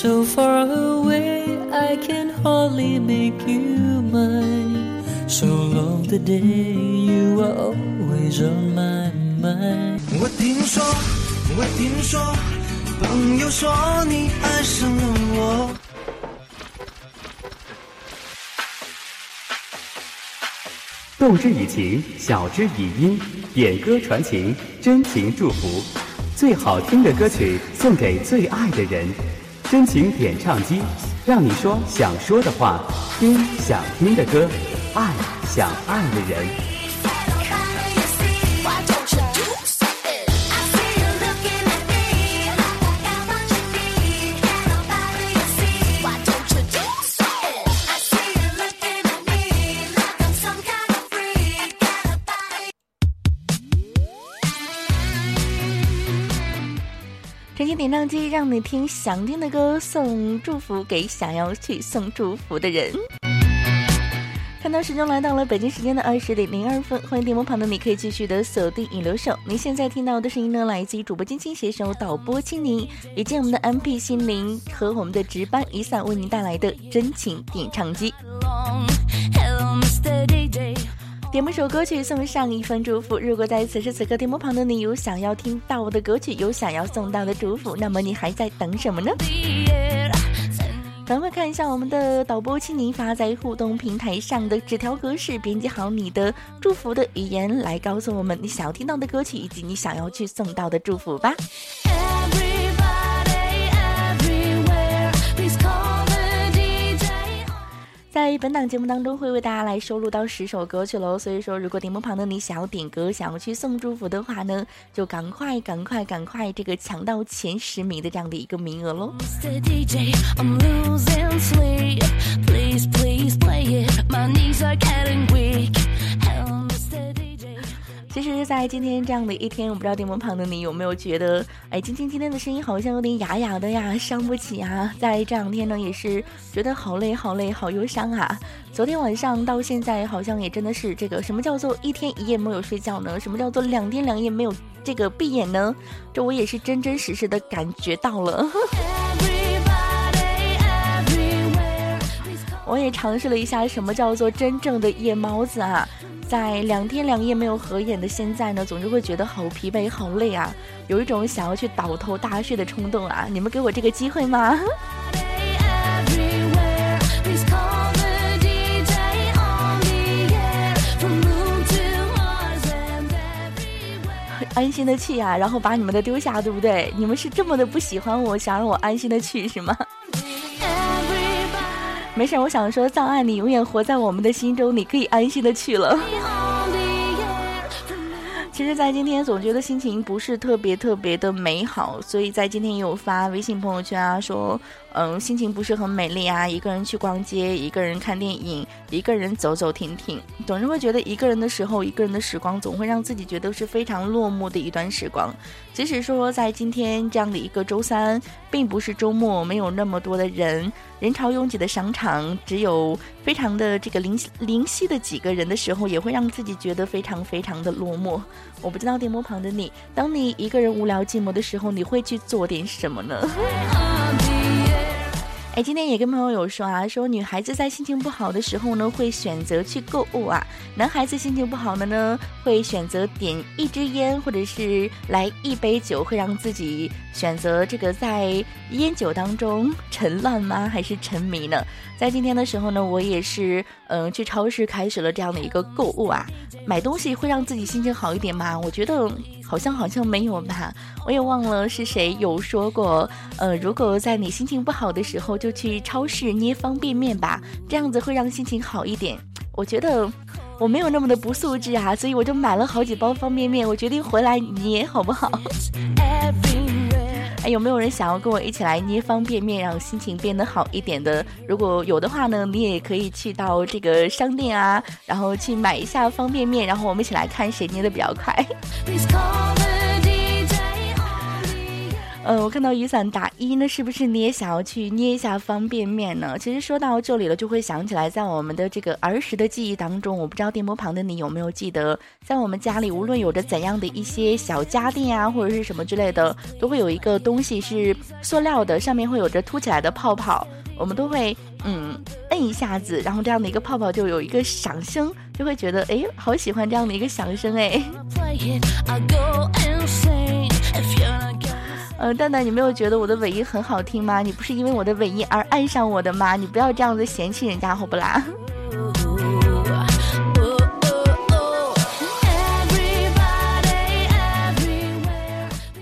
so far away I can hardly make you mine. So long the day you are always on my mind. 我听说，我听说，朋友说你爱上了我。动之以情，晓之以音，点歌传情，真情祝福。最好听的歌曲送给最爱的人，真情点唱机，让你说想说的话，听想听的歌，爱想爱的人。点唱机让你听想听的歌，送祝福给想要去送祝福的人。看到时钟来到了北京时间的二十点零二分，欢迎电幕旁的你可以继续的锁定引流手。您现在听到的声音呢，来自于主播金青携手导播青柠，以及我们的 MP 心灵和我们的值班雨伞为您带来的真情点唱机。点播首歌曲送上一份祝福。如果在此时此刻点播旁的你有想要听到的歌曲，有想要送到的祝福，那么你还在等什么呢？赶快看一下我们的导播青柠发在互动平台上的纸条格式，编辑好你的祝福的语言，来告诉我们你想要听到的歌曲以及你想要去送到的祝福吧。在本档节目当中，会为大家来收录到十首歌曲喽。所以说，如果屏幕旁的你想要点歌、想要去送祝福的话呢，就赶快、赶快、赶快，这个抢到前十名的这样的一个名额喽。其实，在今天这样的一天，我不知道电波旁的你有没有觉得，哎，晶晶今天的声音好像有点哑哑的呀，伤不起啊。在这两天呢，也是觉得好累、好累、好忧伤啊。昨天晚上到现在，好像也真的是这个什么叫做一天一夜没有睡觉呢？什么叫做两天两夜没有这个闭眼呢？这我也是真真实实的感觉到了。我也尝试了一下什么叫做真正的夜猫子啊。在两天两夜没有合眼的现在呢，总是会觉得好疲惫、好累啊，有一种想要去倒头大睡的冲动啊！你们给我这个机会吗？安心的去啊，然后把你们的丢下，对不对？你们是这么的不喜欢我，想让我安心的去是吗？没事，我想说，葬爱你永远活在我们的心中，你可以安心的去了。其实，在今天总觉得心情不是特别特别的美好，所以在今天也有发微信朋友圈啊，说。嗯，心情不是很美丽啊，一个人去逛街，一个人看电影，一个人走走停停，总是会觉得一个人的时候，一个人的时光总会让自己觉得是非常落寞的一段时光。即使说在今天这样的一个周三，并不是周末，没有那么多的人，人潮拥挤的商场，只有非常的这个零零稀的几个人的时候，也会让自己觉得非常非常的落寞。我不知道电幕旁的你，当你一个人无聊寂寞的时候，你会去做点什么呢？哎，今天也跟朋友有说啊，说女孩子在心情不好的时候呢，会选择去购物啊；男孩子心情不好的呢，会选择点一支烟，或者是来一杯酒，会让自己选择这个在烟酒当中沉乱吗？还是沉迷呢？在今天的时候呢，我也是嗯去超市开始了这样的一个购物啊。买东西会让自己心情好一点吗？我觉得。好像好像没有吧，我也忘了是谁有说过，呃，如果在你心情不好的时候，就去超市捏方便面吧，这样子会让心情好一点。我觉得我没有那么的不素质啊，所以我就买了好几包方便面，我决定回来捏，好不好？哎，有没有人想要跟我一起来捏方便面，让心情变得好一点的？如果有的话呢，你也可以去到这个商店啊，然后去买一下方便面，然后我们一起来看谁捏的比较快。呃，我看到雨伞打一，那是不是你也想要去捏一下方便面呢？其实说到这里了，就会想起来，在我们的这个儿时的记忆当中，我不知道电波旁的你有没有记得，在我们家里，无论有着怎样的一些小家电啊，或者是什么之类的，都会有一个东西是塑料的，上面会有着凸起来的泡泡，我们都会嗯摁一下子，然后这样的一个泡泡就有一个响声，就会觉得哎，好喜欢这样的一个响声哎。嗯，蛋蛋，你没有觉得我的尾音很好听吗？你不是因为我的尾音而爱上我的吗？你不要这样子嫌弃人家，好不啦？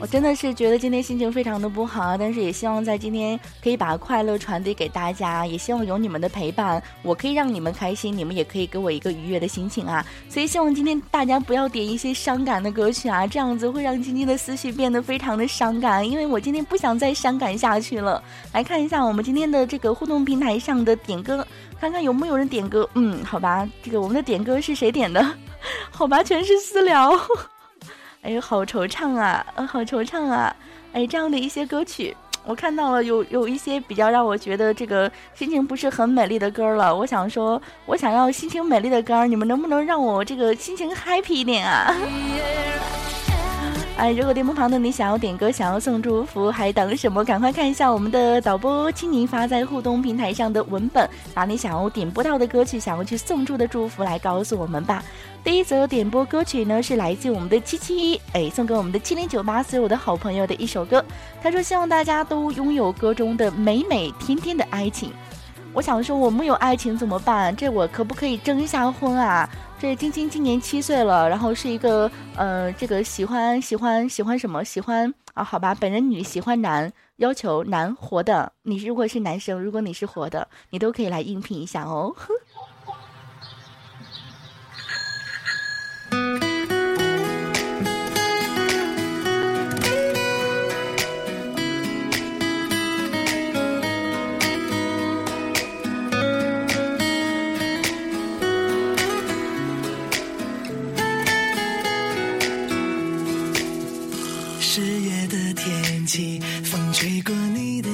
我真的是觉得今天心情非常的不好，但是也希望在今天可以把快乐传递给大家，也希望有你们的陪伴，我可以让你们开心，你们也可以给我一个愉悦的心情啊！所以希望今天大家不要点一些伤感的歌曲啊，这样子会让今天的思绪变得非常的伤感，因为我今天不想再伤感下去了。来看一下我们今天的这个互动平台上的点歌，看看有没有人点歌。嗯，好吧，这个我们的点歌是谁点的？好吧，全是私聊。哎，好惆怅啊，呃，好惆怅啊！哎，这样的一些歌曲，我看到了有有一些比较让我觉得这个心情不是很美丽的歌了。我想说，我想要心情美丽的歌，你们能不能让我这个心情 happy 一点啊？哎，如果电波旁的你想要点歌，想要送祝福，还等什么？赶快看一下我们的导播青柠发在互动平台上的文本，把你想要点播到的歌曲，想要去送出的祝福来告诉我们吧。第一则点播歌曲呢，是来自我们的七七，哎，送给我们的七零九八所有的好朋友的一首歌。他说希望大家都拥有歌中的美美甜甜的爱情。我想说，我没有爱情怎么办？这我可不可以征一下婚啊？这晶晶今年七岁了，然后是一个呃，这个喜欢喜欢喜欢什么？喜欢啊？好吧，本人女，喜欢男，要求男活的。你如果是男生，如果你是活的，你都可以来应聘一下哦。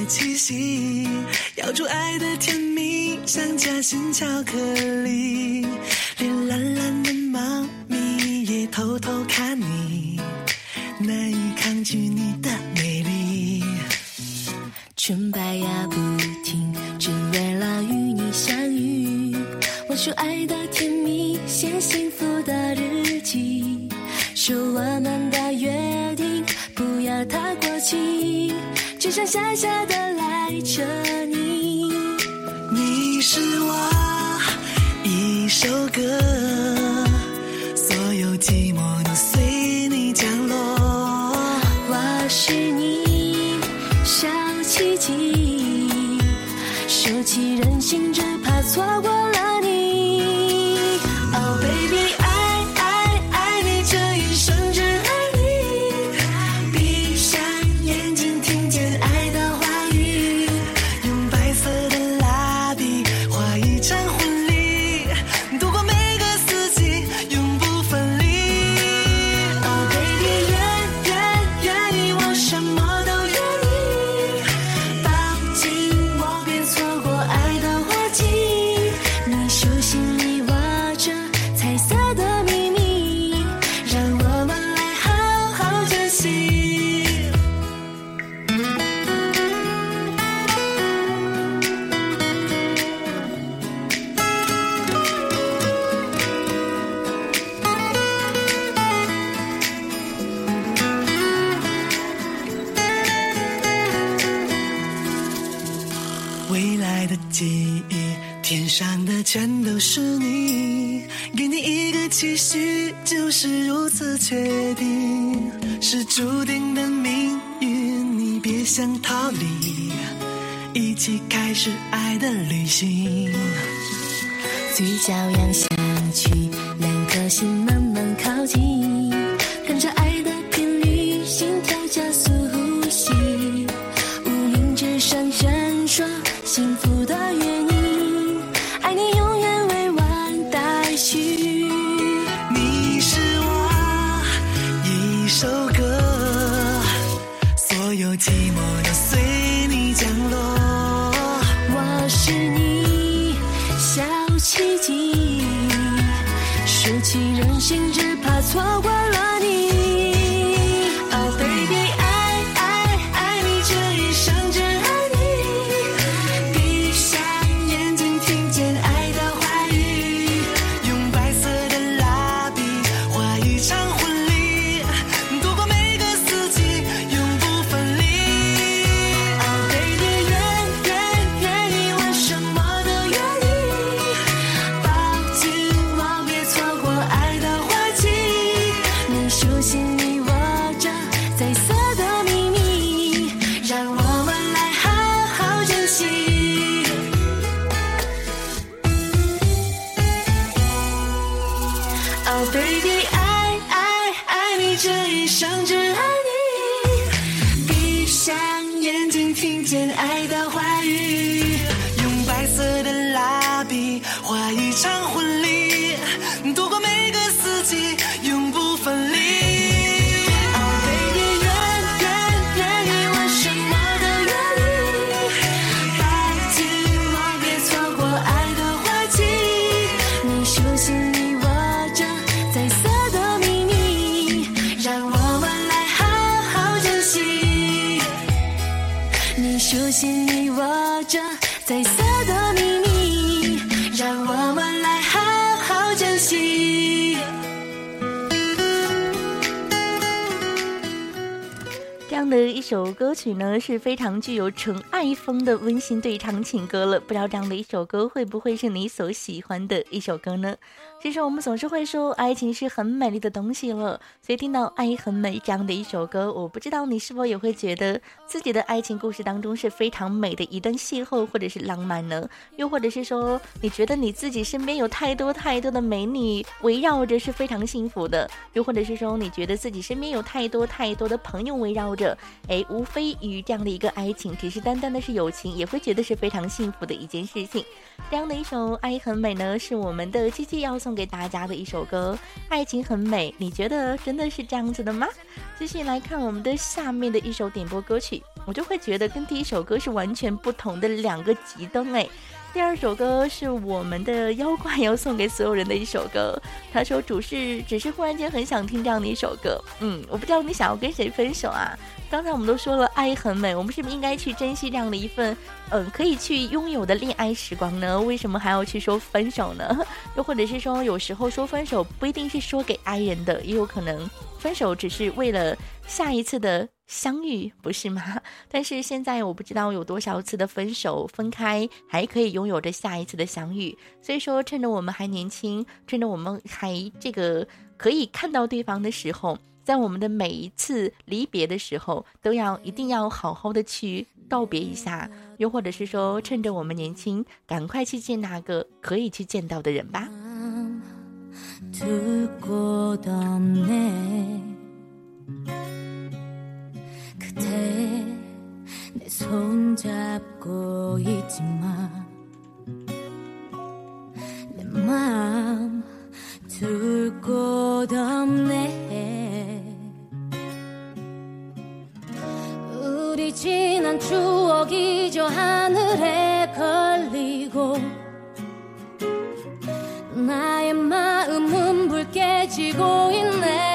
气息咬住爱的甜蜜，像夹心巧克力，连懒懒的猫咪也偷偷看上下下的来着你。你是我一首是注定的命运，你别想逃离，一起开始爱的旅行。嘴角扬下去，两颗心首歌曲呢，是非常具有纯爱风的温馨对唱情歌了。不知道这样的一首歌会不会是你所喜欢的一首歌呢？其实我们总是会说，爱情是很美丽的东西了。所以听到《爱很美》这样的一首歌，我不知道你是否也会觉得自己的爱情故事当中是非常美的一段邂逅，或者是浪漫呢？又或者是说，你觉得你自己身边有太多太多的美女围绕着，是非常幸福的？又或者是说，你觉得自己身边有太多太多的朋友围绕着，哎，无非与这样的一个爱情，只是单单的是友情，也会觉得是非常幸福的一件事情。这样的一首《爱很美》呢，是我们的七七要送给大家的一首歌。爱情很美，你觉得真的是这样子的吗？继续来看我们的下面的一首点播歌曲，我就会觉得跟第一首歌是完全不同的两个极端哎。第二首歌是我们的妖怪要送给所有人的一首歌。他说：“主是只是忽然间很想听这样的一首歌。”嗯，我不知道你想要跟谁分手啊？刚才我们都说了，爱很美，我们是不是应该去珍惜这样的一份，嗯，可以去拥有的恋爱时光呢？为什么还要去说分手呢？又或者是说，有时候说分手不一定是说给爱人的，也有可能分手只是为了下一次的相遇，不是吗？但是现在我不知道有多少次的分手分开，还可以拥有着下一次的相遇。所以说，趁着我们还年轻，趁着我们还这个可以看到对方的时候。在我们的每一次离别的时候，都要一定要好好的去告别一下，又或者是说，趁着我们年轻，赶快去见那个可以去见到的人吧。 지난 추억이 저 하늘에 걸리고 나의 마음은 붉게 지고 있네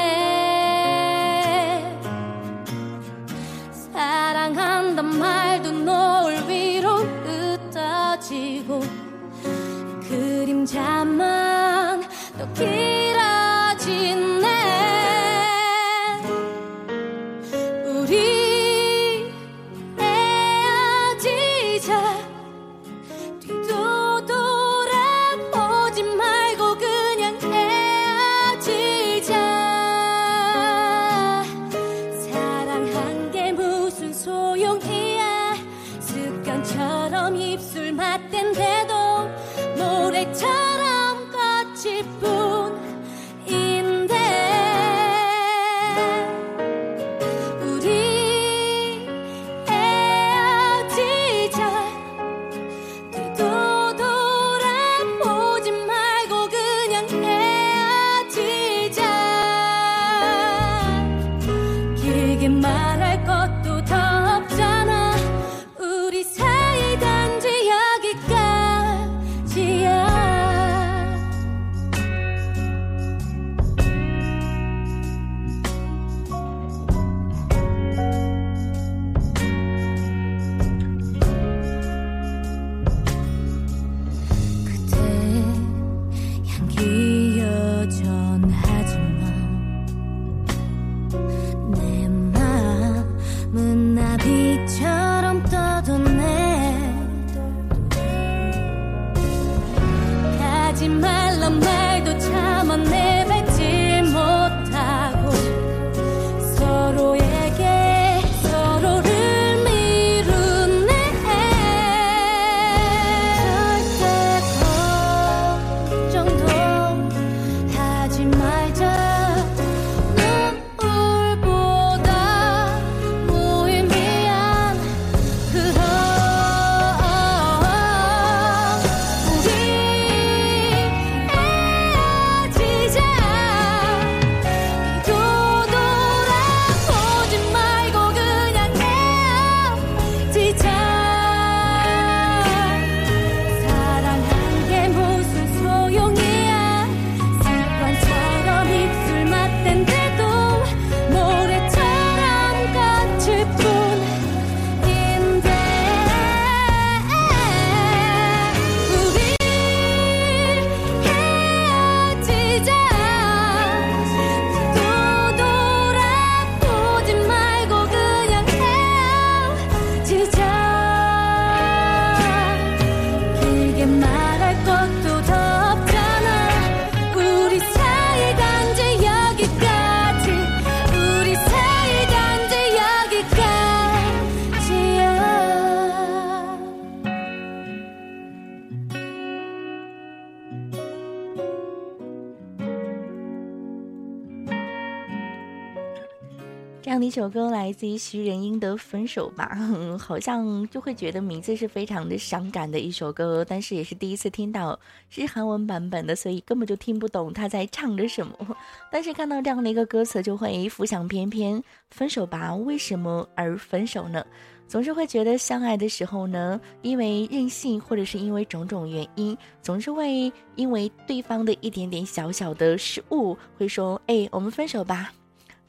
一首歌来自于徐仁英的《分手吧》，好像就会觉得名字是非常的伤感的一首歌，但是也是第一次听到是韩文版本的，所以根本就听不懂他在唱着什么。但是看到这样的一个歌词，就会浮想翩翩。分手吧，为什么而分手呢？总是会觉得相爱的时候呢，因为任性或者是因为种种原因，总是会因为对方的一点点小小的失误，会说：“哎，我们分手吧。”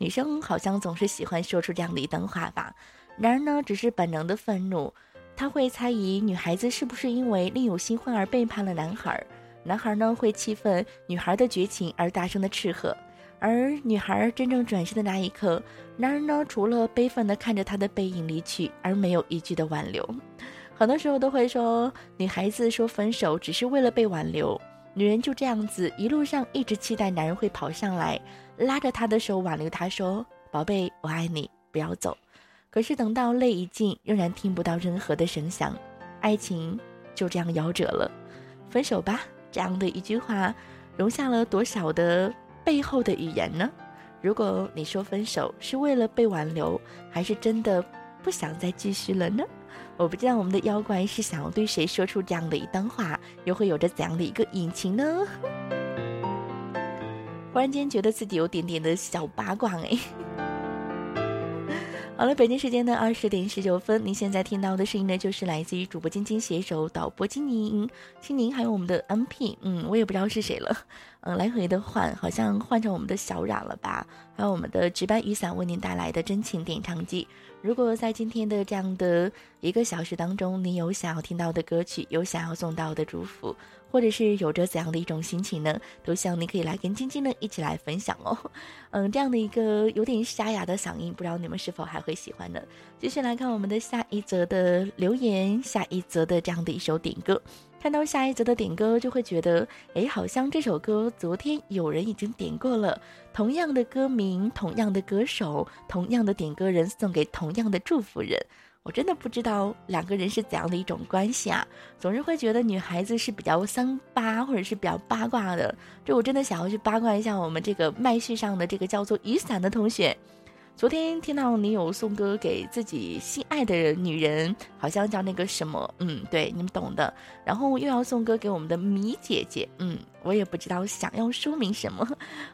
女生好像总是喜欢说出这样的一段话吧，然而呢，只是本能的愤怒，他会猜疑女孩子是不是因为另有新欢而背叛了男孩，男孩呢会气愤女孩的绝情而大声的斥喝，而女孩真正转身的那一刻，男人呢除了悲愤的看着她的背影离去，而没有一句的挽留，很多时候都会说女孩子说分手只是为了被挽留，女人就这样子一路上一直期待男人会跑上来。拉着他的手挽留他，说：“宝贝，我爱你，不要走。”可是等到泪一尽，仍然听不到任何的声响，爱情就这样夭折了。分手吧，这样的一句话，容下了多少的背后的语言呢？如果你说分手是为了被挽留，还是真的不想再继续了呢？我不知道我们的妖怪是想要对谁说出这样的一段话，又会有着怎样的一个隐情呢？忽然间觉得自己有点点的小八卦哎。好了，北京时间的二十点十九分，您现在听到的声音呢，就是来自于主播晶晶携手导播金宁、青宁，还有我们的 M P，嗯，我也不知道是谁了，嗯，来回的换，好像换成我们的小冉了吧？还有我们的值班雨伞为您带来的真情点唱机。如果在今天的这样的一个小时当中，你有想要听到的歌曲，有想要送到的祝福。或者是有着怎样的一种心情呢？都希望你可以来跟晶晶呢一起来分享哦。嗯，这样的一个有点沙哑的嗓音，不知道你们是否还会喜欢呢？继续来看我们的下一则的留言，下一则的这样的一首点歌。看到下一则的点歌，就会觉得，哎，好像这首歌昨天有人已经点过了，同样的歌名，同样的歌手，同样的点歌人，送给同样的祝福人。我真的不知道两个人是怎样的一种关系啊！总是会觉得女孩子是比较三八或者是比较八卦的，这我真的想要去八卦一下我们这个麦序上的这个叫做雨伞的同学。昨天听到你有送歌给自己心爱的人女人，好像叫那个什么，嗯，对，你们懂的。然后又要送歌给我们的米姐姐，嗯，我也不知道想要说明什么，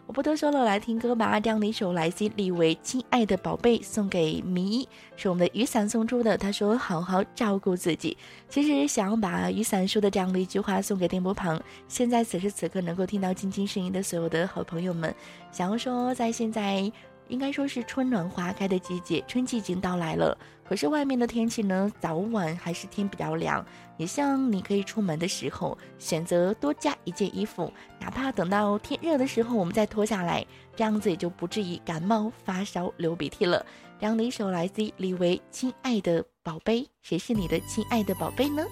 我不多说了，来听歌吧。这样的一首来自李维《亲爱的宝贝》送给米，是我们的雨伞送出的。他说：“好好照顾自己。”其实想要把雨伞说的这样的一句话送给电波旁，现在此时此刻能够听到晶晶声音的所有的好朋友们，想要说在现在。应该说是春暖花开的季节，春季已经到来了。可是外面的天气呢，早晚还是天比较凉。也像你可以出门的时候，选择多加一件衣服，哪怕等到天热的时候，我们再脱下来，这样子也就不至于感冒发烧流鼻涕了。这样的一首来自李维《亲爱的宝贝》，谁是你的亲爱的宝贝呢？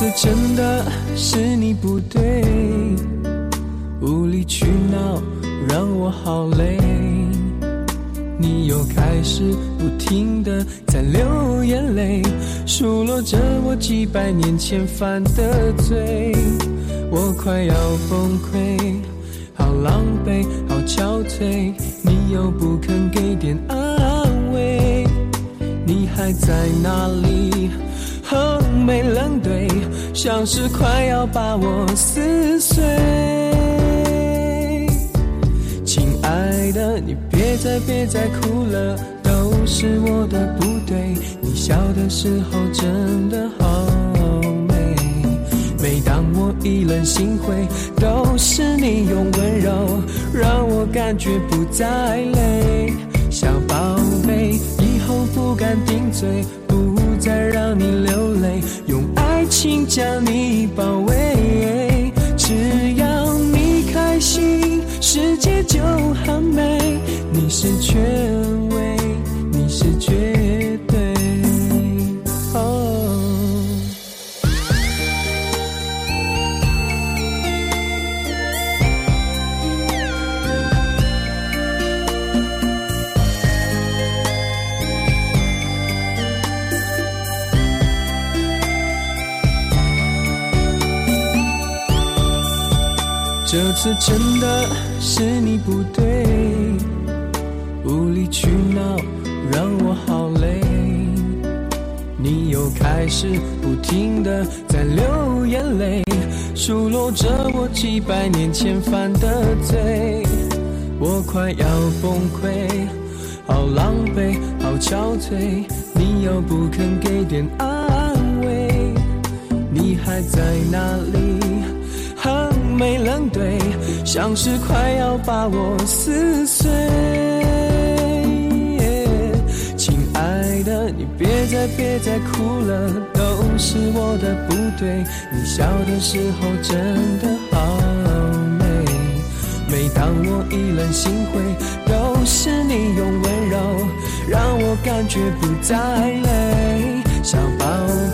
次真的是你不对，无理取闹让我好累。你又开始不停的在流眼泪，数落着我几百年前犯的罪。我快要崩溃，好狼狈，好憔悴，你又不肯给点安慰。你还在哪里？横眉冷对，像是快要把我撕碎。亲爱的，你别再别再哭了，都是我的不对。你笑的时候真的好美，每当我意冷心灰，都是你用温柔让我感觉不再累。小宝贝，以后不敢顶嘴。再让你流泪，用爱情将你包围。只要你开心，世界就很美。你是权威，你是绝对对。是真的是你不对，无理取闹让我好累。你又开始不停的在流眼泪，数落着我几百年前犯的罪，我快要崩溃，好狼狈，好憔悴，你又不肯给点安慰，你还在哪里？没冷对，像是快要把我撕碎。亲爱的，你别再别再哭了，都是我的不对。你笑的时候真的好美，每当我意乱心灰，都是你用温柔让我感觉不再累。小宝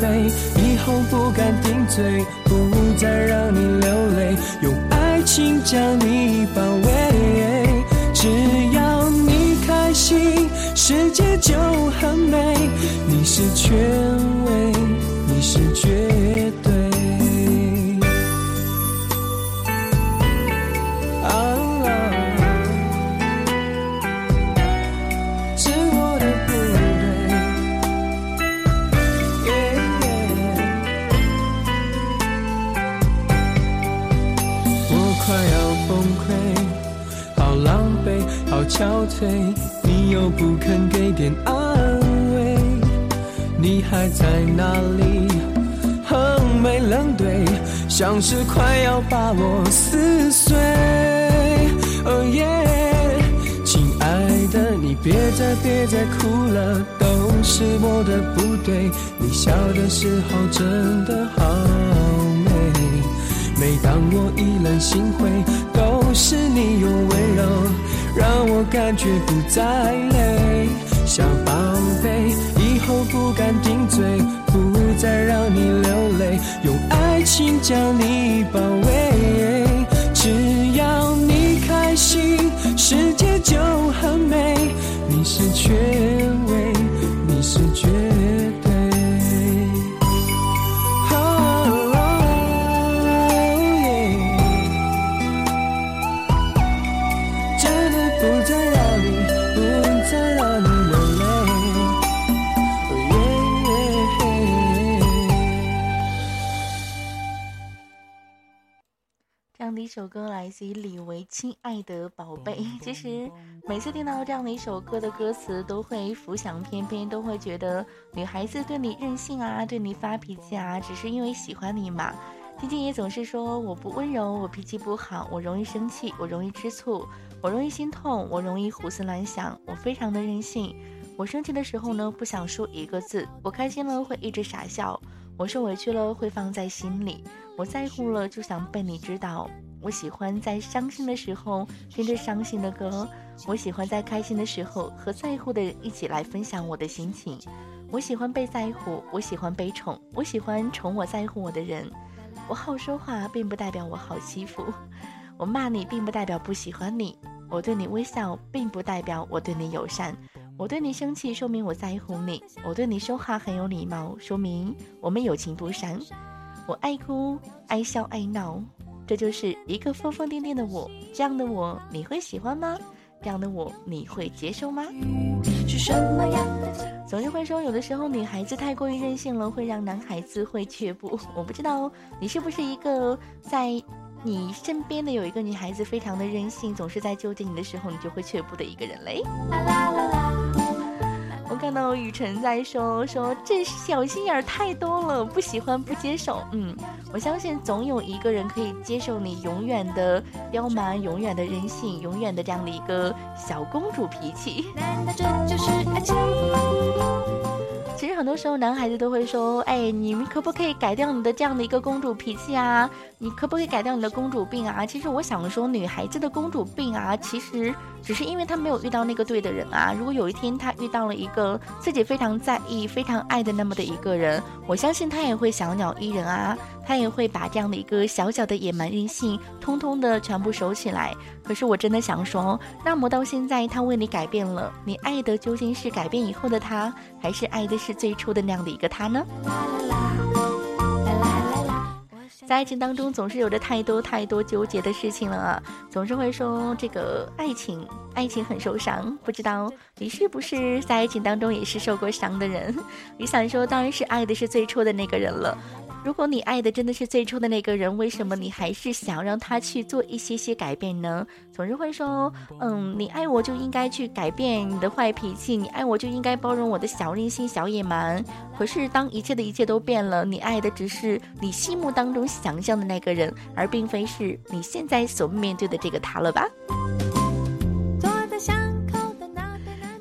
贝，以后不敢顶嘴，不再让你流泪，用爱情将你包围。只要你开心，世界就很美。你是权威，你是绝憔悴，你又不肯给点安慰，你还在那里？横眉冷对，像是快要把我撕碎。哦耶，亲爱的，你别再别再哭了，都是我的不对。你笑的时候真的好美，每当我意乱心灰，都是你用温柔让我感觉不再累。小宝贝，以后不敢顶嘴，不再让你流泪，用爱情将你包围。只要你开心，世界就很美。你是权威，你是绝一首歌来自于李维《亲爱的宝贝》。其实每次听到这样的一首歌的歌词，都会浮想翩翩，都会觉得女孩子对你任性啊，对你发脾气啊，只是因为喜欢你嘛。晶晶也总是说我不温柔，我脾气不好，我容易生气，我容易吃醋，我容易心痛，我容易胡思乱想，我非常的任性。我生气的时候呢，不想说一个字；我开心了会一直傻笑；我受委屈了会放在心里；我在乎了就想被你知道。我喜欢在伤心的时候听着伤心的歌，我喜欢在开心的时候和在乎的人一起来分享我的心情。我喜欢被在乎，我喜欢被宠，我喜欢宠我在乎我的人。我好说话，并不代表我好欺负；我骂你，并不代表不喜欢你；我对你微笑，并不代表我对你友善。我对你生气，说明我在乎你；我对你说话很有礼貌，说明我们友情不散。我爱哭，爱笑，爱闹，这就是一个疯疯癫癫的我。这样的我，你会喜欢吗？这样的我，你会接受吗？是什么样的？总是会说，有的时候女孩子太过于任性了，会让男孩子会却步。我不知道你是不是一个在你身边的有一个女孩子非常的任性，总是在纠结你的时候，你就会却步的一个人嘞。啦啦啦啦。我看到雨辰在说说这小心眼儿太多了，不喜欢不接受。嗯，我相信总有一个人可以接受你永远的刁蛮、永远的任性、永远的这样的一个小公主脾气。难道这就是爱情？其实很多时候，男孩子都会说：“哎，你们可不可以改掉你的这样的一个公主脾气啊？你可不可以改掉你的公主病啊？”其实我想说，女孩子的公主病啊，其实只是因为她没有遇到那个对的人啊。如果有一天她遇到了一个自己非常在意、非常爱的那么的一个人，我相信她也会小鸟依人啊，他也会把这样的一个小小的野蛮任性，通通的全部收起来。可是我真的想说，那么到现在他为你改变了，你爱的究竟是改变以后的他，还是爱的是最初的那样的一个他呢？在爱情当中总是有着太多太多纠结的事情了啊，总是会说这个爱情，爱情很受伤。不知道你是不是在爱情当中也是受过伤的人？你想说，当然是爱的是最初的那个人了。如果你爱的真的是最初的那个人，为什么你还是想让他去做一些些改变呢？总是会说，嗯，你爱我就应该去改变你的坏脾气，你爱我就应该包容我的小任性、小野蛮。可是当一切的一切都变了，你爱的只是你心目当中想象的那个人，而并非是你现在所面对的这个他了吧？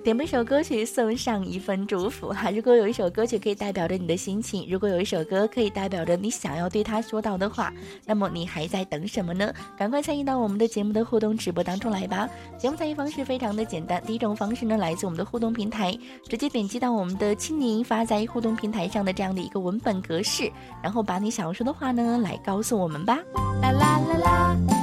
点播一首歌曲，送上一份祝福哈。如果有一首歌曲可以代表着你的心情，如果有一首歌可以代表着你想要对他说到的话，那么你还在等什么呢？赶快参与到我们的节目的互动直播当中来吧！节目参与方式非常的简单，第一种方式呢，来自我们的互动平台，直接点击到我们的青柠发在互动平台上的这样的一个文本格式，然后把你想要说的话呢，来告诉我们吧。啦啦啦啦。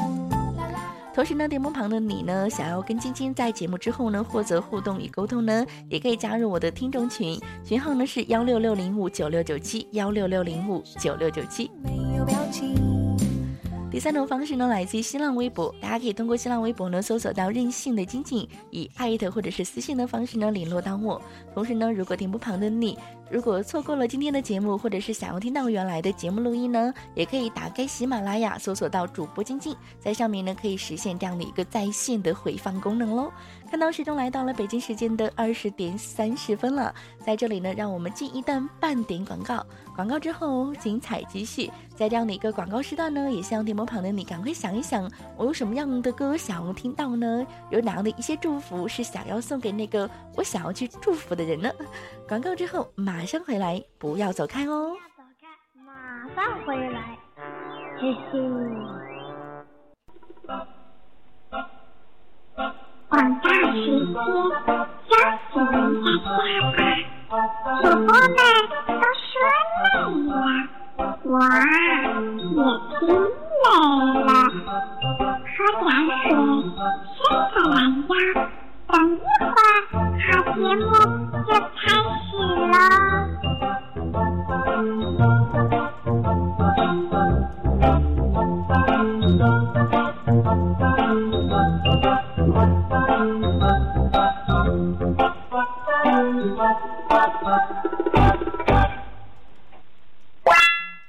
同时呢，电波旁的你呢，想要跟晶晶在节目之后呢，获得互动与沟通呢，也可以加入我的听众群，群号呢是幺六六零五九六九七幺六六零五九六九七。第三种方式呢，来自于新浪微博，大家可以通过新浪微博呢搜索到任性的晶晶，以艾特或者是私信的方式呢联络到我。同时呢，如果屏幕旁的你。如果错过了今天的节目，或者是想要听到原来的节目录音呢，也可以打开喜马拉雅，搜索到主播晶晶，在上面呢可以实现这样的一个在线的回放功能喽。看到时钟来到了北京时间的二十点三十分了，在这里呢，让我们进一段半点广告，广告之后精彩继续。在这样的一个广告时段呢，也希望电波旁的你赶快想一想，我有什么样的歌想要听到呢？有哪样的一些祝福是想要送给那个我想要去祝福的人呢？广告之后马上回来，不要走开哦！走开，马上回来，谢谢。广告时间，休息一下下吧。主播们都说累了，我也听累了，喝点水，伸个懒腰，等一会儿好节目就开始喽。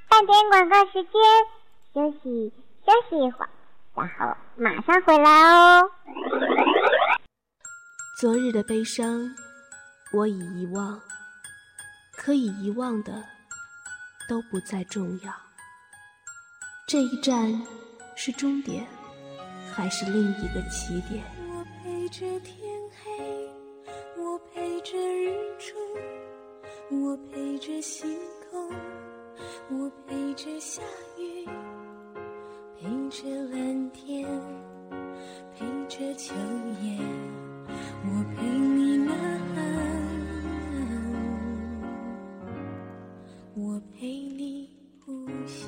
半点广告时间，休息休息一会儿，然后马上回来哦。昨日的悲伤，我已遗忘，可以遗忘的都不再重要。这一站是终点，还是另一个起点？我陪着天黑，我陪着日出，我陪着星空，我陪着下雨，陪着蓝天，陪着秋叶，我陪你呐喊，我陪你呼吸。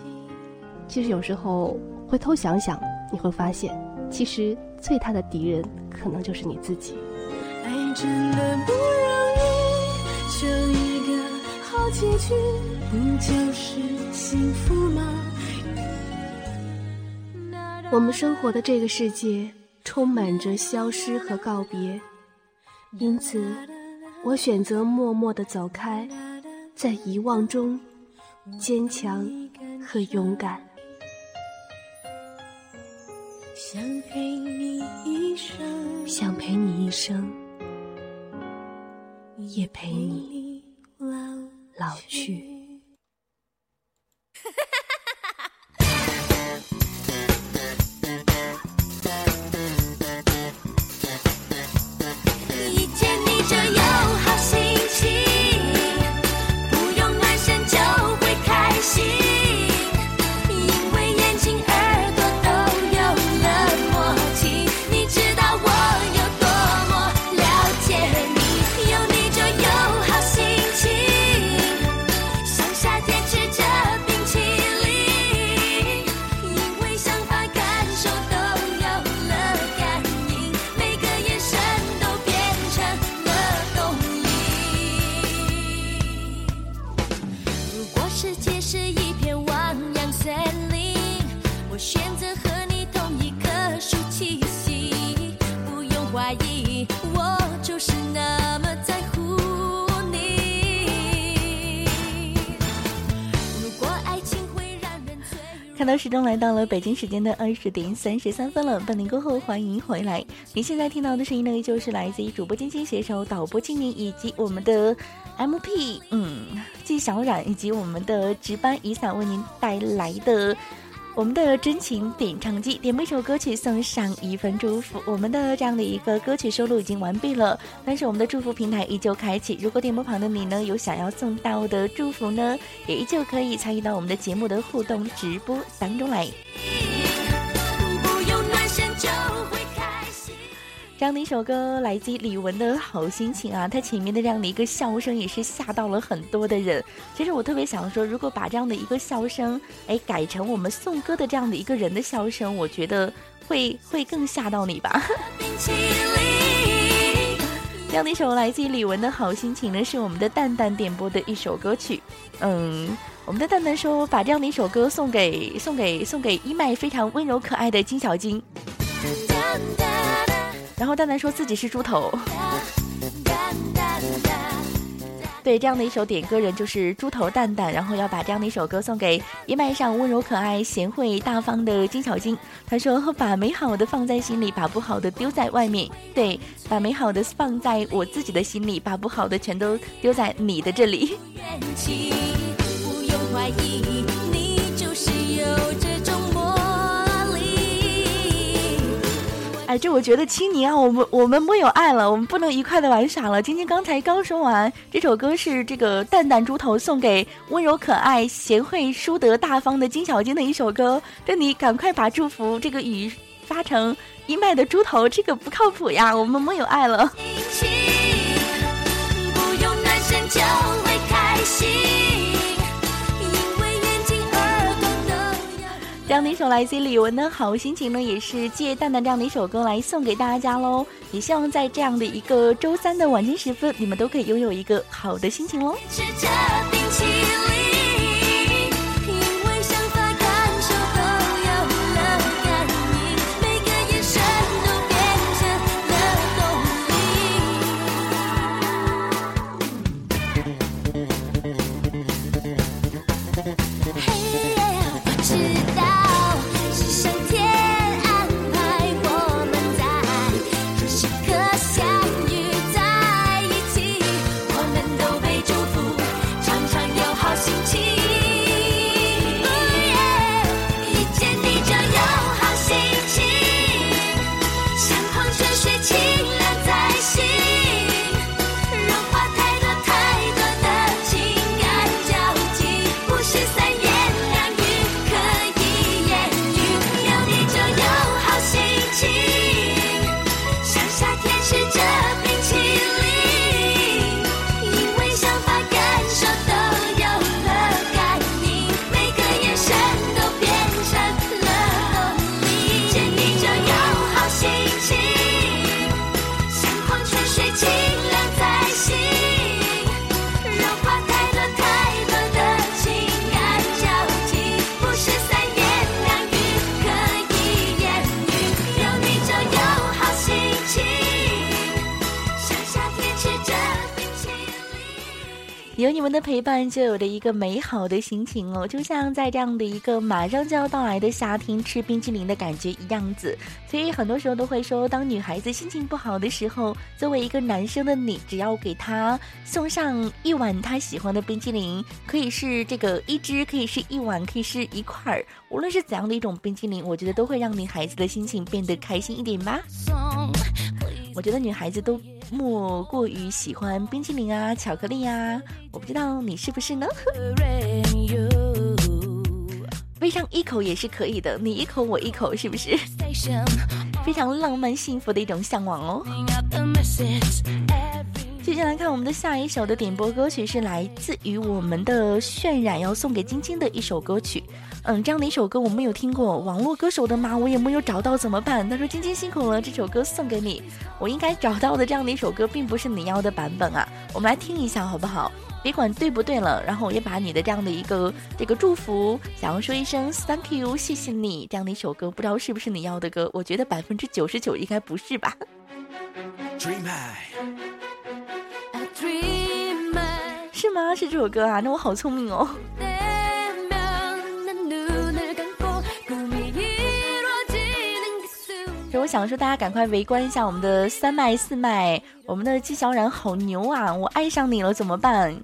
其实有时候回头想想，你会发现，其实最大的敌人可能就是你自己。爱真的不容易，求一个好结局，不就是幸福吗？我们生活的这个世界充满着消失和告别，因此，我选择默默的走开，在遗忘中坚强和勇敢。想陪你一生，想陪你一生，也陪你老去。钟来到了北京时间的二十点三十三分了，半点过后欢迎回来。您现在听到的声音呢，依旧是来自于主播金星携手导播青年以及我们的 MP 嗯季小冉以及我们的值班雨伞为您带来的。我们的真情点唱机点播一首歌曲送上一份祝福。我们的这样的一个歌曲收录已经完毕了，但是我们的祝福平台依旧开启。如果点播旁的你呢有想要送到的祝福呢，也依旧可以参与到我们的节目的互动直播当中来。这样的一首歌来自于李玟的好心情啊，它前面的这样的一个笑声也是吓到了很多的人。其实我特别想说，如果把这样的一个笑声，哎，改成我们颂歌的这样的一个人的笑声，我觉得会会更吓到你吧。这样的一首来自于李玟的好心情呢，是我们的蛋蛋点播的一首歌曲。嗯，我们的蛋蛋说，把这样的一首歌送给送给送给一麦非常温柔可爱的金小金。然后蛋蛋说自己是猪头。对，这样的一首点歌人就是猪头蛋蛋，然后要把这样的一首歌送给一脉上温柔可爱、贤惠大方的金小金。他说：“把美好的放在心里，把不好的丢在外面。对，把美好的放在我自己的心里，把不好的全都丢在你的这里。不用怀疑，你就是有哎，这我觉得青柠啊，我们我们没有爱了，我们不能愉快的玩耍了。晶晶刚才刚说完，这首歌是这个蛋蛋猪头送给温柔可爱、贤惠淑德大方的金小金的一首歌。这你赶快把祝福这个语发成一麦的猪头，这个不靠谱呀，我们没有爱了。不用暖身就会开心，这样的一首来自于李玟的好心情呢，也是借蛋蛋这样的一首歌来送给大家喽。也希望在这样的一个周三的晚间时分，你们都可以拥有一个好的心情喽。吃着冰淇淋，有你们的陪伴，就有了一个美好的心情哦，就像在这样的一个马上就要到来的夏天吃冰淇淋的感觉一样子。所以很多时候都会说，当女孩子心情不好的时候，作为一个男生的你，只要给她送上一碗她喜欢的冰淇淋，可以是这个一支，可以是一碗，可以是一块儿，无论是怎样的一种冰淇淋，我觉得都会让女孩子的心情变得开心一点吧。我觉得女孩子都莫过于喜欢冰淇淋啊、巧克力啊，我不知道你是不是呢？喂上一口也是可以的，你一口我一口，是不是？非常浪漫幸福的一种向往哦。接下来看我们的下一首的点播歌曲是来自于我们的渲染，要送给晶晶的一首歌曲。嗯，这样的一首歌我没有听过，网络歌手的吗？我也没有找到，怎么办？他说晶晶辛苦了，这首歌送给你。我应该找到的这样的一首歌，并不是你要的版本啊。我们来听一下好不好？别管对不对了，然后我也把你的这样的一个这个祝福，想要说一声 thank you，谢谢你这样的一首歌，不知道是不是你要的歌？我觉得百分之九十九应该不是吧。dream high。I dream high 是吗？是这首歌啊？那我好聪明哦。我想说，大家赶快围观一下我们的三麦四麦，我们的纪晓冉好牛啊！我爱上你了，怎么办？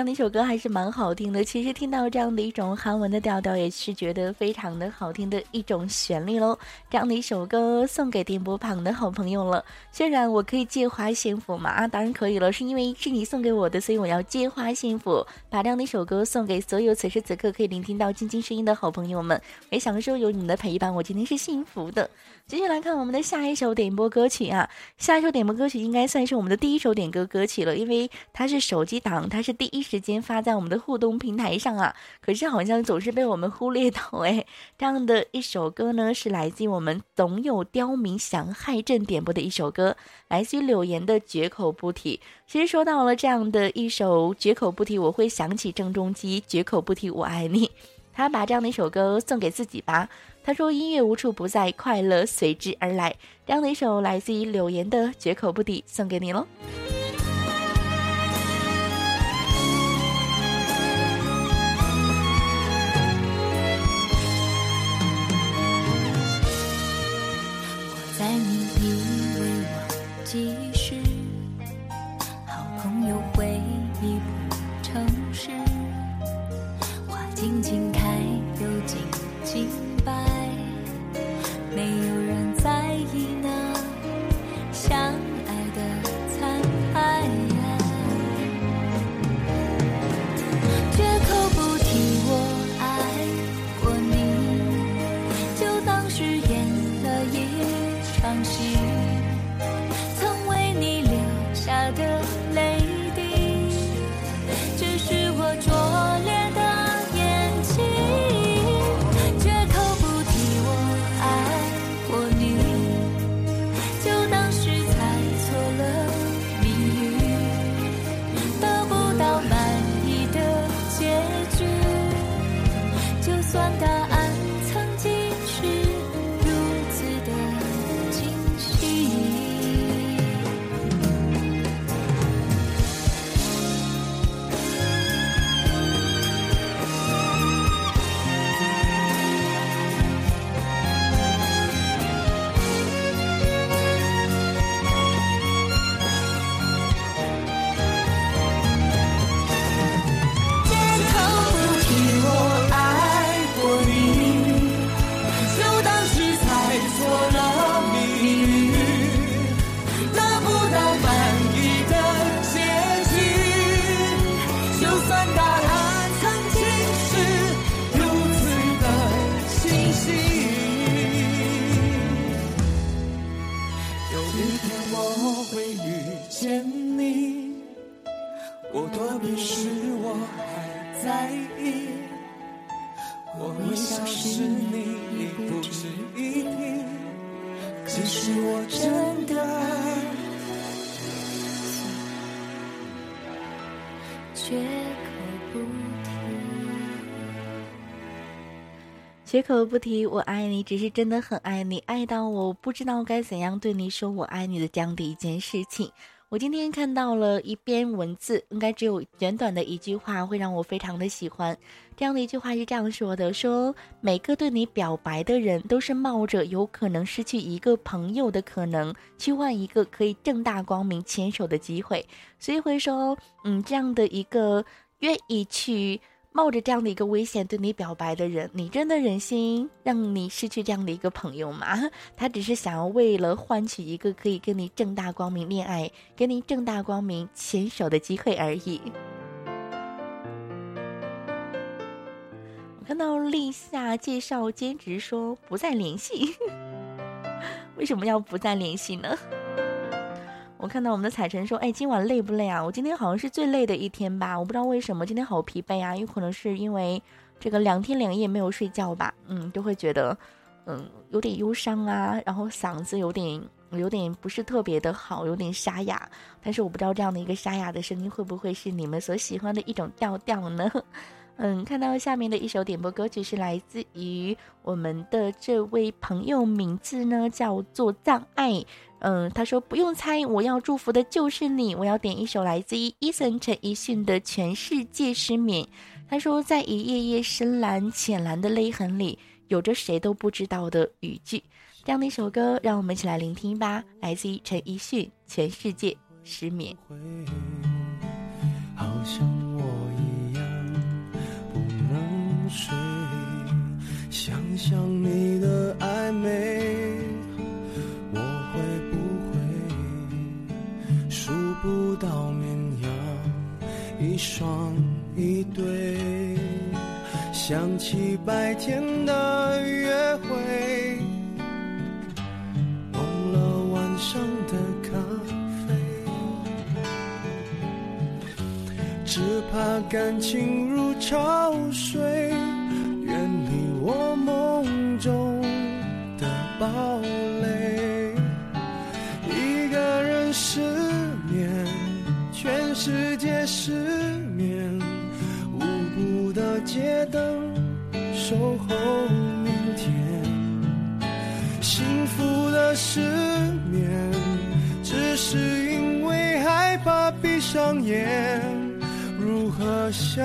样的一首歌还是蛮好听的。其实听到这样的一种韩文的调调，也是觉得非常的好听的一种旋律喽。这样的一首歌送给电波旁的好朋友了。虽然我可以借花献佛嘛，啊，当然可以了，是因为是你送给我的，所以我要借花献佛，把这样的一首歌送给所有此时此刻可以聆听到晶晶声音的好朋友们。也享受有你们的陪伴，我今天是幸福的。继续来看我们的下一首点播歌曲啊，下一首点播歌曲应该算是我们的第一首点歌歌曲了，因为它是手机档，它是第一时间发在我们的互动平台上啊。可是好像总是被我们忽略到哎，这样的一首歌呢，是来自于我们总有刁民想害朕点播的一首歌，来自于柳岩的绝口不提。其实说到了这样的一首绝口不提，我会想起郑中基绝口不提我爱你。他把这样的一首歌送给自己吧。他说：“音乐无处不在，快乐随之而来。”这样的一首来自于柳岩的《绝口不提》送给你喽。绝口不提我爱你，只是真的很爱你，爱到我不知道该怎样对你说我爱你的这样的一件事情。我今天看到了一篇文字，应该只有简短的一句话，会让我非常的喜欢。这样的一句话是这样说的：说每个对你表白的人，都是冒着有可能失去一个朋友的可能，去换一个可以正大光明牵手的机会。所以会说，嗯，这样的一个愿意去。冒着这样的一个危险对你表白的人，你真的忍心让你失去这样的一个朋友吗？他只是想要为了换取一个可以跟你正大光明恋爱、跟你正大光明牵手的机会而已。我看到立夏介绍兼职说不再联系，为什么要不再联系呢？我看到我们的彩晨说：“哎，今晚累不累啊？我今天好像是最累的一天吧，我不知道为什么今天好疲惫啊，有可能是因为这个两天两夜没有睡觉吧，嗯，就会觉得，嗯，有点忧伤啊，然后嗓子有点有点不是特别的好，有点沙哑。但是我不知道这样的一个沙哑的声音会不会是你们所喜欢的一种调调呢？嗯，看到下面的一首点播歌曲是来自于我们的这位朋友，名字呢叫做葬爱。”嗯，他说不用猜，我要祝福的就是你。我要点一首来自于伊森陈奕迅的《全世界失眠》。他说，在一页页深蓝、浅蓝的泪痕里，有着谁都不知道的语句。这样的一首歌，让我们一起来聆听吧。来自于陈奕迅《全世界失眠》。好像我一样能睡，想想你的暧昧。不到绵羊，一双一对，想起白天的约会，忘了晚上的咖啡，只怕感情如潮水，远离我梦中的堡后明天。幸福的失眠，只是因为害怕闭上眼。如何想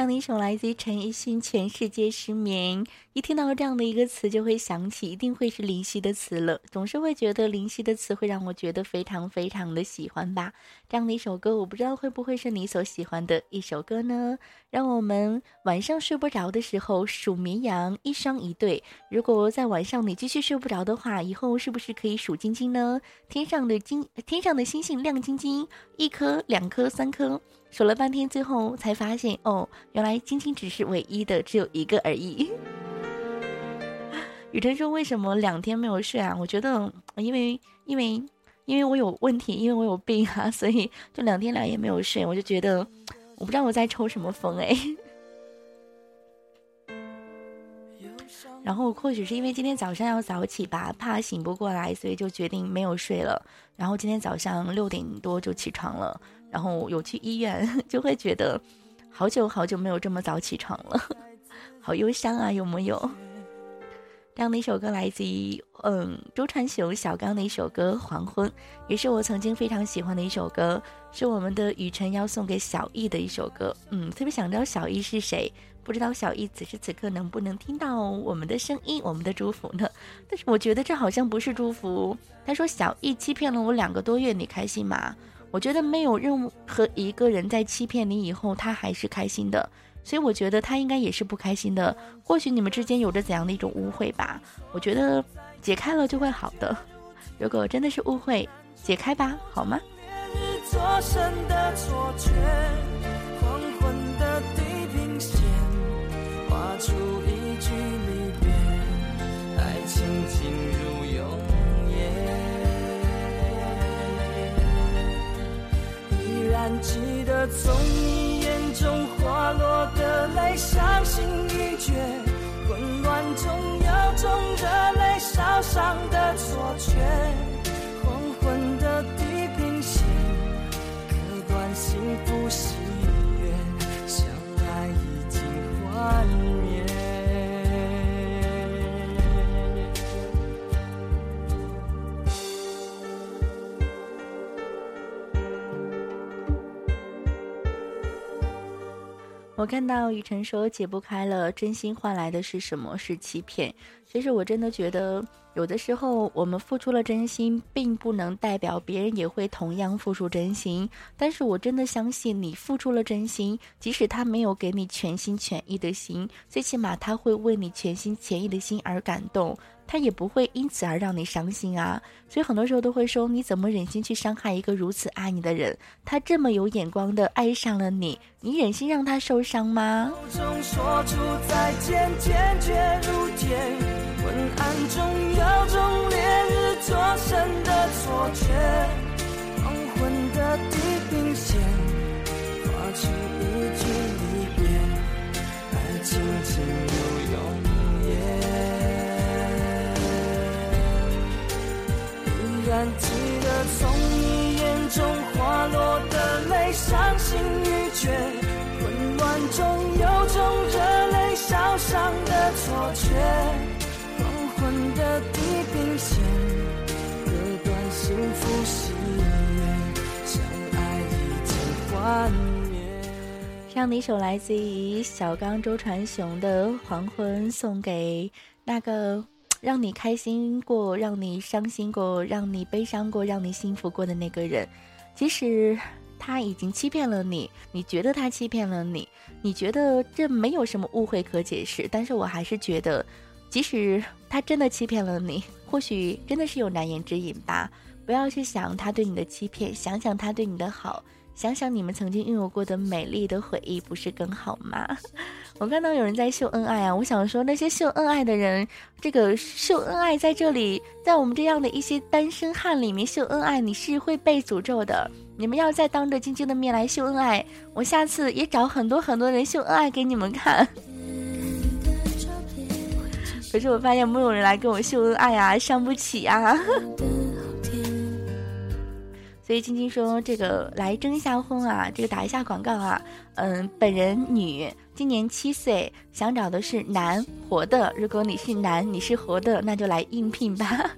样的一首来自于陈奕迅《全世界失眠》，一听到这样的一个词，就会想起一定会是林夕的词了。总是会觉得林夕的词会让我觉得非常非常的喜欢吧。这样的一首歌，我不知道会不会是你所喜欢的一首歌呢？让我们晚上睡不着的时候数绵羊，一双一对。如果在晚上你继续睡不着的话，以后是不是可以数晶晶呢？天上的金，天上的星星亮晶晶，一颗、两颗、三颗，数了半天，最后才发现，哦，原来晶晶只是唯一的，只有一个而已。雨辰说：“为什么两天没有睡啊？我觉得，因为，因为，因为我有问题，因为我有病啊，所以就两天两夜没有睡。我就觉得。”我不知道我在抽什么风哎，然后或许是因为今天早上要早起吧，怕醒不过来，所以就决定没有睡了。然后今天早上六点多就起床了，然后有去医院，就会觉得好久好久没有这么早起床了，好忧伤啊，有没有？这样的一首歌来自于嗯周传雄、小刚的一首歌《黄昏》，也是我曾经非常喜欢的一首歌，是我们的雨辰要送给小易的一首歌。嗯，特别想知道小易是谁，不知道小易此时此刻能不能听到我们的声音、我们的祝福呢？但是我觉得这好像不是祝福。他说小易欺骗了我两个多月，你开心吗？我觉得没有任何一个人在欺骗你以后，他还是开心的。所以我觉得他应该也是不开心的。或许你们之间有着怎样的一种误会吧？我觉得解开了就会好的。如果真的是误会，解开吧，好吗？依依然记得从你眼中滑落的泪，伤心欲绝，混乱中有种热泪烧伤的错觉，我看到雨辰说解不开了，真心换来的是什么？是欺骗。其实我真的觉得，有的时候我们付出了真心，并不能代表别人也会同样付出真心。但是我真的相信，你付出了真心，即使他没有给你全心全意的心，最起码他会为你全心全意的心而感动。他也不会因此而让你伤心啊，所以很多时候都会说，你怎么忍心去伤害一个如此爱你的人？他这么有眼光的爱上了你，你忍心让他受伤吗？说出再见，坚决如铁。昏暗中有种烈日灼身的错觉。黄昏的地平线，划出一句离别，爱情进入然记得从你眼中滑落的泪，伤心欲绝，混乱中有种热泪烧伤的错觉。黄昏的地平线，割断幸福喜悦，相爱已经幻灭。这样的一首来自于小刚周传雄的《黄昏》，送给那个。让你开心过，让你伤心过，让你悲伤过，让你幸福过的那个人，即使他已经欺骗了你，你觉得他欺骗了你，你觉得这没有什么误会可解释，但是我还是觉得，即使他真的欺骗了你，或许真的是有难言之隐吧。不要去想他对你的欺骗，想想他对你的好。想想你们曾经拥有过的美丽的回忆，不是更好吗？我看到有人在秀恩爱啊，我想说那些秀恩爱的人，这个秀恩爱在这里，在我们这样的一些单身汉里面秀恩爱，你是会被诅咒的。你们要再当着晶晶的面来秀恩爱，我下次也找很多很多人秀恩爱给你们看。可是我发现没有人来跟我秀恩爱啊，伤不起啊。所以晶晶说：“这个来征一下婚啊，这个打一下广告啊。嗯，本人女，今年七岁，想找的是男活的。如果你是男，你是活的，那就来应聘吧。”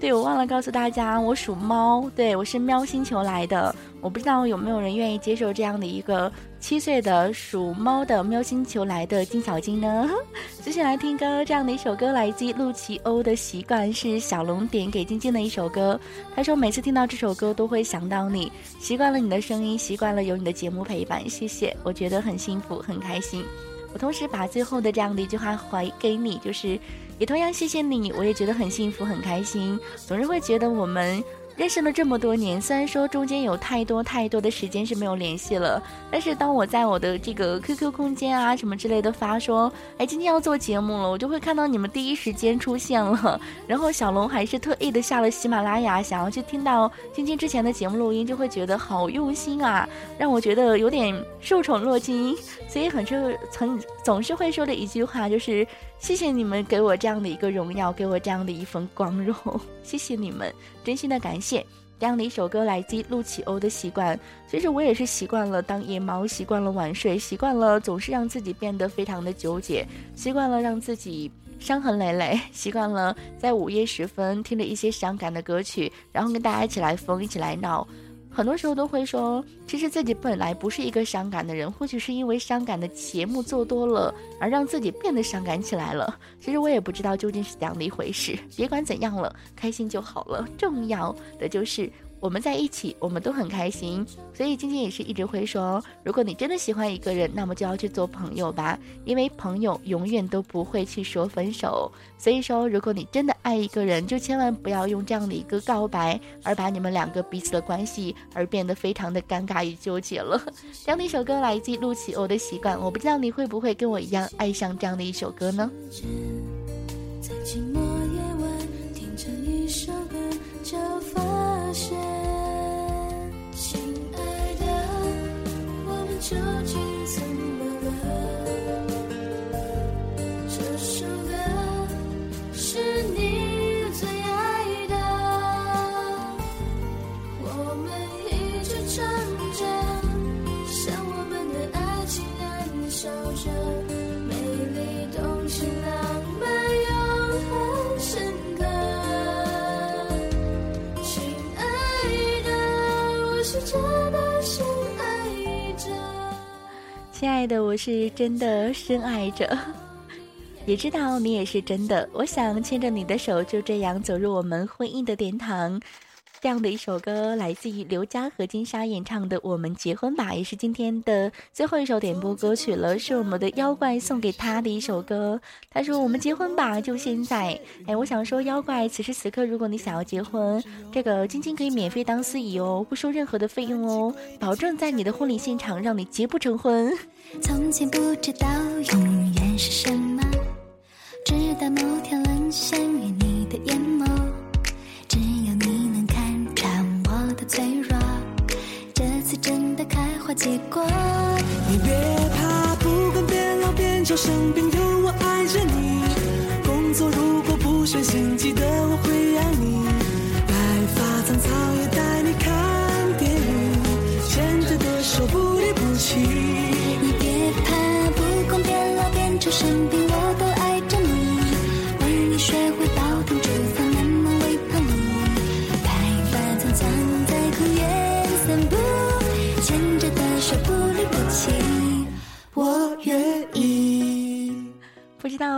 对，我忘了告诉大家，我属猫，对我是喵星球来的。我不知道有没有人愿意接受这样的一个七岁的属猫的喵星球来的金小金呢？接下来听歌，这样的一首歌来自陆琪欧的习惯，是小龙点给晶晶的一首歌。他说每次听到这首歌都会想到你，习惯了你的声音，习惯了有你的节目陪伴，谢谢，我觉得很幸福，很开心。我同时把最后的这样的一句话还给你，就是。也同样谢谢你，我也觉得很幸福很开心。总是会觉得我们。认识了这么多年，虽然说中间有太多太多的时间是没有联系了，但是当我在我的这个 QQ 空间啊什么之类的发说，哎，今天要做节目了，我就会看到你们第一时间出现了。然后小龙还是特意的下了喜马拉雅，想要去听到晶晶之前的节目录音，就会觉得好用心啊，让我觉得有点受宠若惊。所以很是曾总是会说的一句话就是。谢谢你们给我这样的一个荣耀，给我这样的一份光荣，谢谢你们，真心的感谢。这样的一首歌来自陆启欧的习惯。其实我也是习惯了当夜猫，习惯了晚睡，习惯了总是让自己变得非常的纠结，习惯了让自己伤痕累累，习惯了在午夜时分听着一些伤感的歌曲，然后跟大家一起来疯，一起来闹。很多时候都会说，其实自己本来不是一个伤感的人，或许是因为伤感的节目做多了，而让自己变得伤感起来了。其实我也不知道究竟是怎样的一回事。别管怎样了，开心就好了。重要的就是。我们在一起，我们都很开心，所以今天也是一直会说，如果你真的喜欢一个人，那么就要去做朋友吧，因为朋友永远都不会去说分手。所以说，如果你真的爱一个人，就千万不要用这样的一个告白，而把你们两个彼此的关系而变得非常的尴尬与纠结了。这样的一首歌来自陆启欧的习惯，我不知道你会不会跟我一样爱上这样的一首歌呢？在寂寞夜晚，听着一首歌，就放现，亲爱的，我们究竟怎么了？这首歌是你最爱的，我们一直唱着，像我们的爱情燃烧着，亲爱的，我是真的深爱着，也知道你也是真的。我想牵着你的手，就这样走入我们婚姻的殿堂。这样的一首歌来自于刘佳和金莎演唱的《我们结婚吧》，也是今天的最后一首点播歌曲了，是我们的妖怪送给他的一首歌。他说：“我们结婚吧，就现在。”哎，我想说，妖怪，此时此刻，如果你想要结婚，这个晶晶可以免费当司仪哦，不收任何的费用哦，保证在你的婚礼现场让你结不成婚。从前不知道永远是什么，直到某天沦陷于你结果。你别怕，不管变老变丑生病，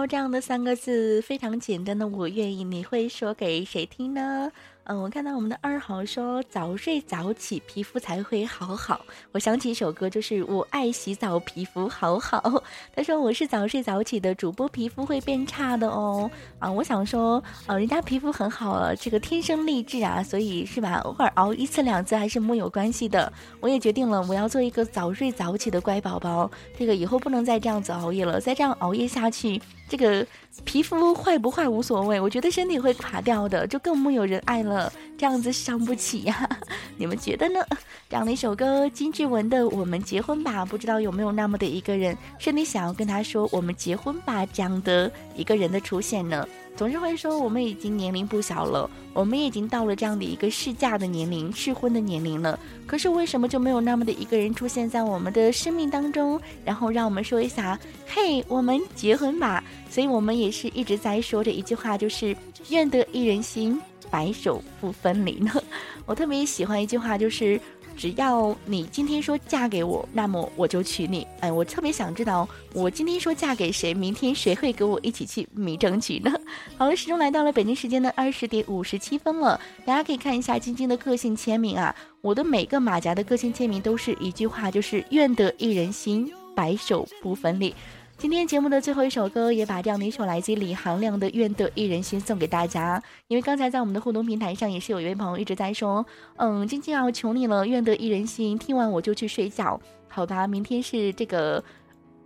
这样的三个字非常简单的“我愿意”，你会说给谁听呢？嗯，我看到我们的二号说早睡早起皮肤才会好好。我想起一首歌，就是我爱洗澡皮肤好好。他说我是早睡早起的主播，皮肤会变差的哦。啊，我想说，呃，人家皮肤很好了，这个天生丽质啊，所以是吧？偶尔熬一次两次还是木有关系的。我也决定了，我要做一个早睡早起的乖宝宝。这个以后不能再这样子熬夜了，再这样熬夜下去，这个皮肤坏不坏无所谓，我觉得身体会垮掉的，就更木有人爱了。这样子伤不起呀，你们觉得呢？这样的一首歌，金志文的《我们结婚吧》，不知道有没有那么的一个人，是你想要跟他说“我们结婚吧”这样的一个人的出现呢？总是会说我们已经年龄不小了，我们已经到了这样的一个试嫁的年龄、试婚的年龄了。可是为什么就没有那么的一个人出现在我们的生命当中，然后让我们说一下“嘿，我们结婚吧”？所以我们也是一直在说着一句话，就是“愿得一人心，白首不分离”呢。我特别喜欢一句话，就是。只要你今天说嫁给我，那么我就娶你。哎，我特别想知道，我今天说嫁给谁，明天谁会跟我一起去迷争取呢？好了，时钟来到了北京时间的二十点五十七分了，大家可以看一下晶晶的个性签名啊。我的每个马甲的个性签名都是一句话，就是愿得一人心，白首不分离。今天节目的最后一首歌，也把这样的一首来自李行亮的《愿得一人心》送给大家。因为刚才在我们的互动平台上，也是有一位朋友一直在说：“嗯，晶晶要求你了，愿得一人心。”听完我就去睡觉，好吧？明天是这个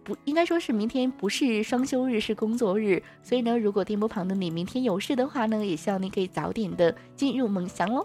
不应该说是明天不是双休日，是工作日。所以呢，如果电波旁的你明天有事的话呢，也希望你可以早点的进入梦乡喽。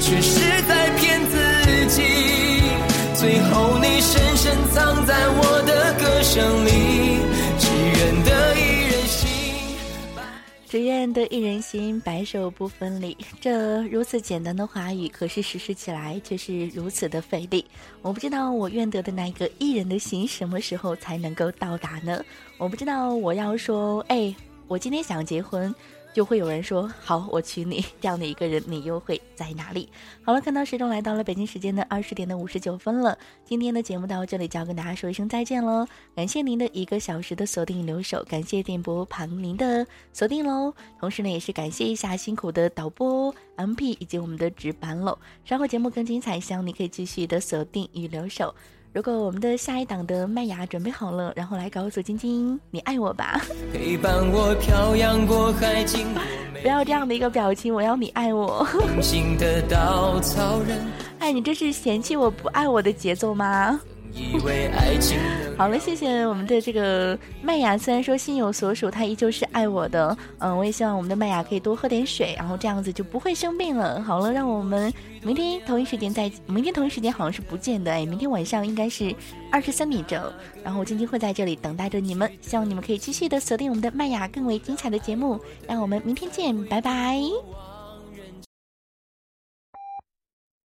却是在骗自己，最后你深深藏在我的歌声里。只愿得一人心，只愿得一人心，白首不分离。这如此简单的话语，可是实施起来却是如此的费力。我不知道我愿得的那个一人的心什么时候才能够到达呢？我不知道我要说，哎，我今天想结婚。就会有人说：“好，我娶你。”这样的一个人，你又会在哪里？好了，看到时钟来到了北京时间的二十点的五十九分了。今天的节目到这里就要跟大家说一声再见喽！感谢您的一个小时的锁定留守，感谢电波旁您的锁定喽。同时呢，也是感谢一下辛苦的导播 M P 以及我们的值班喽。稍后节目更精彩，希望你可以继续的锁定与留守。如果我们的下一档的麦芽准备好了，然后来告诉晶晶你爱我吧。陪伴我漂洋过海，经过不要这样的一个表情，我要你爱我。心的稻草人，哎，你这是嫌弃我不爱我的节奏吗？好了，谢谢我们的这个麦芽。虽然说心有所属，他依旧是爱我的。嗯，我也希望我们的麦芽可以多喝点水，然后这样子就不会生病了。好了，让我们明天同一时间再，明天同一时间好像是不见的哎，明天晚上应该是二十三点整，然后晶晶会在这里等待着你们。希望你们可以继续的锁定我们的麦芽更为精彩的节目。让我们明天见，拜拜。